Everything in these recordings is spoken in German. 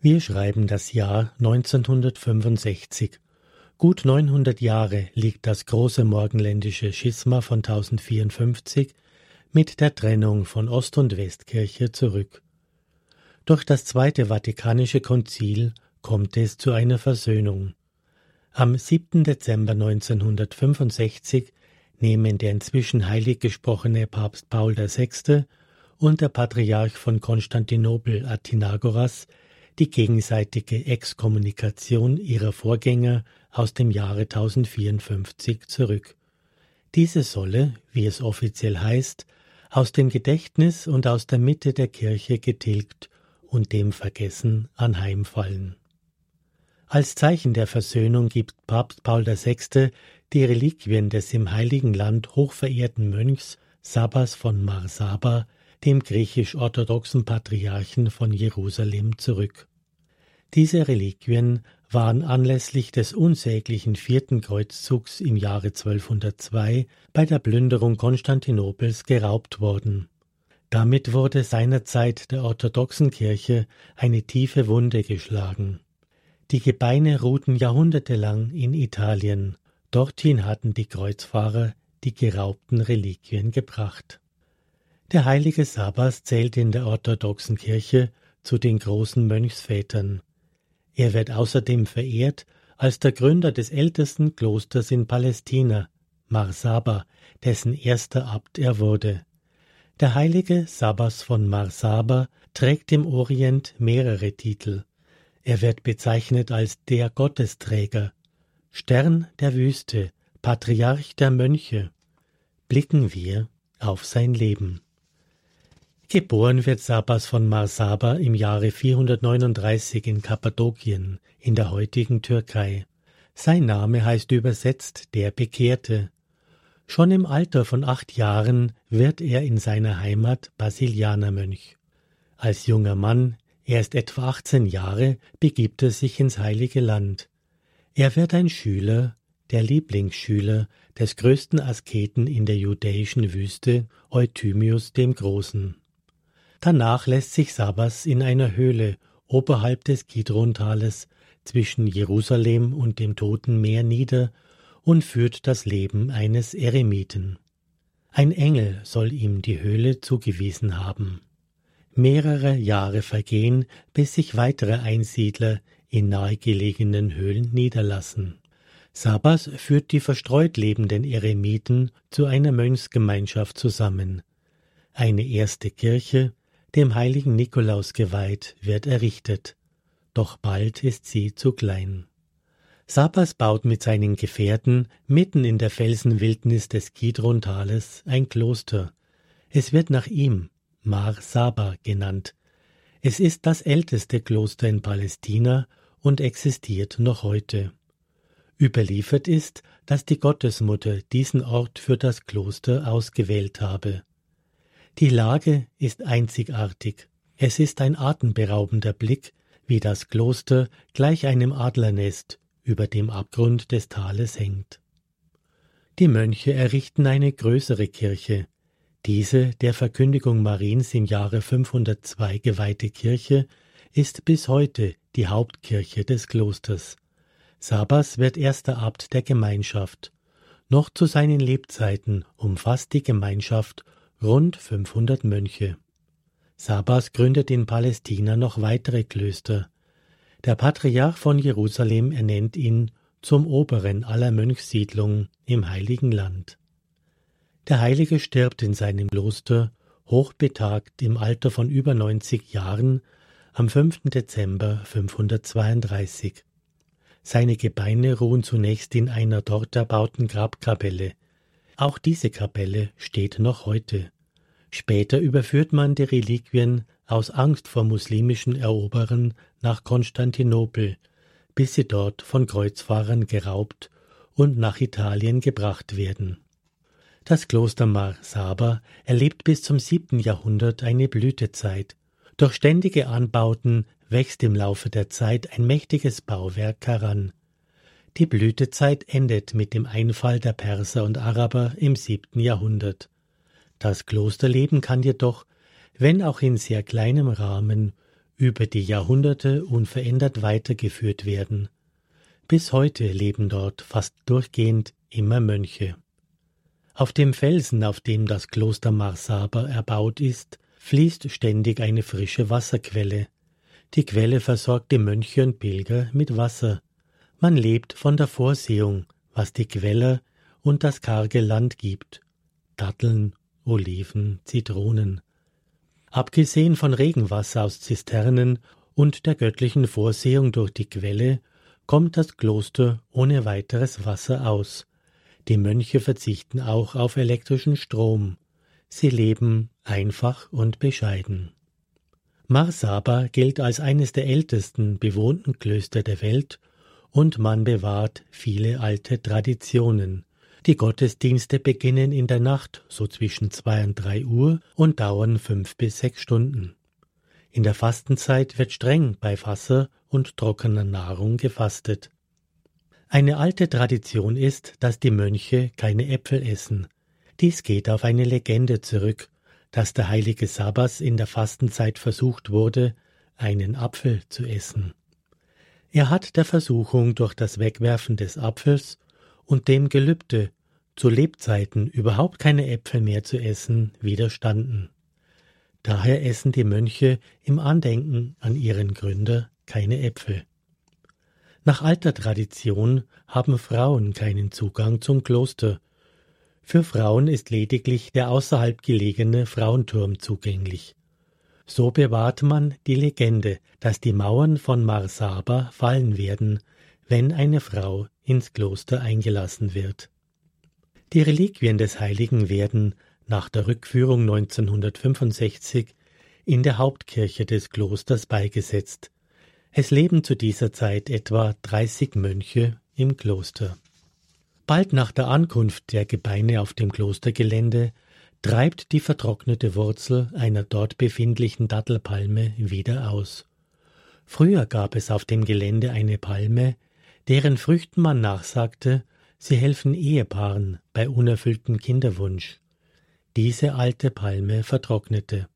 Wir schreiben das Jahr 1965. Gut 900 Jahre liegt das große morgenländische Schisma von 1054 mit der Trennung von Ost- und Westkirche zurück. Durch das Zweite Vatikanische Konzil kommt es zu einer Versöhnung. Am 7. Dezember 1965 nehmen der inzwischen heilig gesprochene Papst Paul VI. und der Patriarch von Konstantinopel Athenagoras die gegenseitige Exkommunikation ihrer Vorgänger aus dem Jahre 1054 zurück. Diese solle, wie es offiziell heißt, aus dem Gedächtnis und aus der Mitte der Kirche getilgt und dem Vergessen anheimfallen. Als Zeichen der Versöhnung gibt Papst Paul VI. die Reliquien des im Heiligen Land hochverehrten Mönchs Sabas von Marsaba dem griechisch-orthodoxen Patriarchen von Jerusalem zurück. Diese Reliquien waren anlässlich des unsäglichen vierten Kreuzzugs im Jahre 1202 bei der Plünderung Konstantinopels geraubt worden. Damit wurde seinerzeit der orthodoxen Kirche eine tiefe Wunde geschlagen. Die Gebeine ruhten jahrhundertelang in Italien, dorthin hatten die Kreuzfahrer die geraubten Reliquien gebracht. Der heilige Sabas zählt in der orthodoxen Kirche zu den großen Mönchsvätern. Er wird außerdem verehrt als der Gründer des ältesten Klosters in Palästina, Marsaba, dessen erster Abt er wurde. Der heilige Sabas von Marsaba trägt im Orient mehrere Titel. Er wird bezeichnet als der Gottesträger, Stern der Wüste, Patriarch der Mönche. Blicken wir auf sein Leben. Geboren wird Sabas von Marsaba im Jahre 439 in Kappadokien in der heutigen Türkei. Sein Name heißt übersetzt der Bekehrte. Schon im Alter von acht Jahren wird er in seiner Heimat Basilianermönch. Als junger Mann, erst etwa 18 Jahre, begibt er sich ins Heilige Land. Er wird ein Schüler, der Lieblingsschüler des größten Asketen in der judäischen Wüste, Eutymius dem Großen. Danach lässt sich Sabas in einer Höhle oberhalb des Kidrontales zwischen Jerusalem und dem Toten Meer nieder und führt das Leben eines Eremiten. Ein Engel soll ihm die Höhle zugewiesen haben. Mehrere Jahre vergehen, bis sich weitere Einsiedler in nahegelegenen Höhlen niederlassen. Sabas führt die verstreut lebenden Eremiten zu einer Mönchsgemeinschaft zusammen. Eine erste Kirche, dem heiligen Nikolaus geweiht, wird errichtet, doch bald ist sie zu klein. Sabas baut mit seinen Gefährten mitten in der Felsenwildnis des Kidron-Tales ein Kloster. Es wird nach ihm Mar Saba genannt. Es ist das älteste Kloster in Palästina und existiert noch heute. Überliefert ist, dass die Gottesmutter diesen Ort für das Kloster ausgewählt habe. Die Lage ist einzigartig. Es ist ein atemberaubender Blick, wie das Kloster gleich einem Adlernest über dem Abgrund des Tales hängt. Die Mönche errichten eine größere Kirche. Diese der Verkündigung Mariens im Jahre 502 geweihte Kirche ist bis heute die Hauptkirche des Klosters. Sabas wird erster Abt der Gemeinschaft. Noch zu seinen Lebzeiten umfasst die Gemeinschaft rund 500 Mönche. Sabas gründet in Palästina noch weitere Klöster. Der Patriarch von Jerusalem ernennt ihn zum Oberen aller Mönchssiedlungen im Heiligen Land. Der Heilige stirbt in seinem Kloster, hochbetagt im Alter von über 90 Jahren, am 5. Dezember 532. Seine Gebeine ruhen zunächst in einer dort erbauten Grabkapelle, auch diese Kapelle steht noch heute. Später überführt man die Reliquien aus Angst vor muslimischen Eroberern nach Konstantinopel, bis sie dort von Kreuzfahrern geraubt und nach Italien gebracht werden. Das Kloster Mar Saba erlebt bis zum siebten Jahrhundert eine Blütezeit. Durch ständige Anbauten wächst im Laufe der Zeit ein mächtiges Bauwerk heran. Die Blütezeit endet mit dem Einfall der Perser und Araber im siebten Jahrhundert. Das Klosterleben kann jedoch, wenn auch in sehr kleinem Rahmen, über die Jahrhunderte unverändert weitergeführt werden. Bis heute leben dort fast durchgehend immer Mönche. Auf dem Felsen, auf dem das Kloster Marsaba erbaut ist, fließt ständig eine frische Wasserquelle. Die Quelle versorgt die Mönche und Pilger mit Wasser. Man lebt von der Vorsehung, was die Quelle und das karge Land gibt. Datteln, Oliven, Zitronen. Abgesehen von Regenwasser aus Zisternen und der göttlichen Vorsehung durch die Quelle kommt das Kloster ohne weiteres Wasser aus. Die Mönche verzichten auch auf elektrischen Strom. Sie leben einfach und bescheiden. Marsaba gilt als eines der ältesten bewohnten Klöster der Welt und man bewahrt viele alte Traditionen. Die Gottesdienste beginnen in der Nacht so zwischen zwei und drei Uhr und dauern fünf bis sechs Stunden. In der Fastenzeit wird streng bei Wasser und trockener Nahrung gefastet. Eine alte Tradition ist, dass die Mönche keine Äpfel essen. Dies geht auf eine Legende zurück, dass der heilige Sabbas in der Fastenzeit versucht wurde, einen Apfel zu essen. Er hat der Versuchung durch das Wegwerfen des Apfels und dem Gelübde, zu Lebzeiten überhaupt keine Äpfel mehr zu essen, widerstanden. Daher essen die Mönche im Andenken an ihren Gründer keine Äpfel. Nach alter Tradition haben Frauen keinen Zugang zum Kloster. Für Frauen ist lediglich der außerhalb gelegene Frauenturm zugänglich. So bewahrt man die Legende, dass die Mauern von Marsaba fallen werden, wenn eine Frau ins Kloster eingelassen wird. Die Reliquien des Heiligen werden nach der Rückführung 1965 in der Hauptkirche des Klosters beigesetzt. Es leben zu dieser Zeit etwa 30 Mönche im Kloster. Bald nach der Ankunft der Gebeine auf dem Klostergelände treibt die vertrocknete Wurzel einer dort befindlichen Dattelpalme wieder aus. Früher gab es auf dem Gelände eine Palme, deren Früchten man nachsagte, sie helfen Ehepaaren bei unerfülltem Kinderwunsch. Diese alte Palme vertrocknete.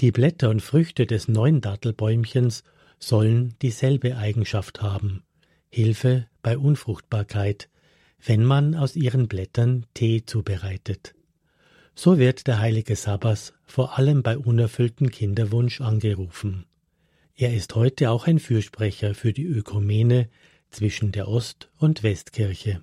Die Blätter und Früchte des neuen Dattelbäumchens sollen dieselbe Eigenschaft haben Hilfe bei Unfruchtbarkeit, wenn man aus ihren Blättern Tee zubereitet. So wird der heilige Sabbas vor allem bei unerfülltem Kinderwunsch angerufen. Er ist heute auch ein Fürsprecher für die Ökumene zwischen der Ost- und Westkirche.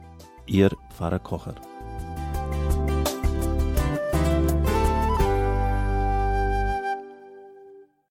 Ihr Pfarrer Kocher.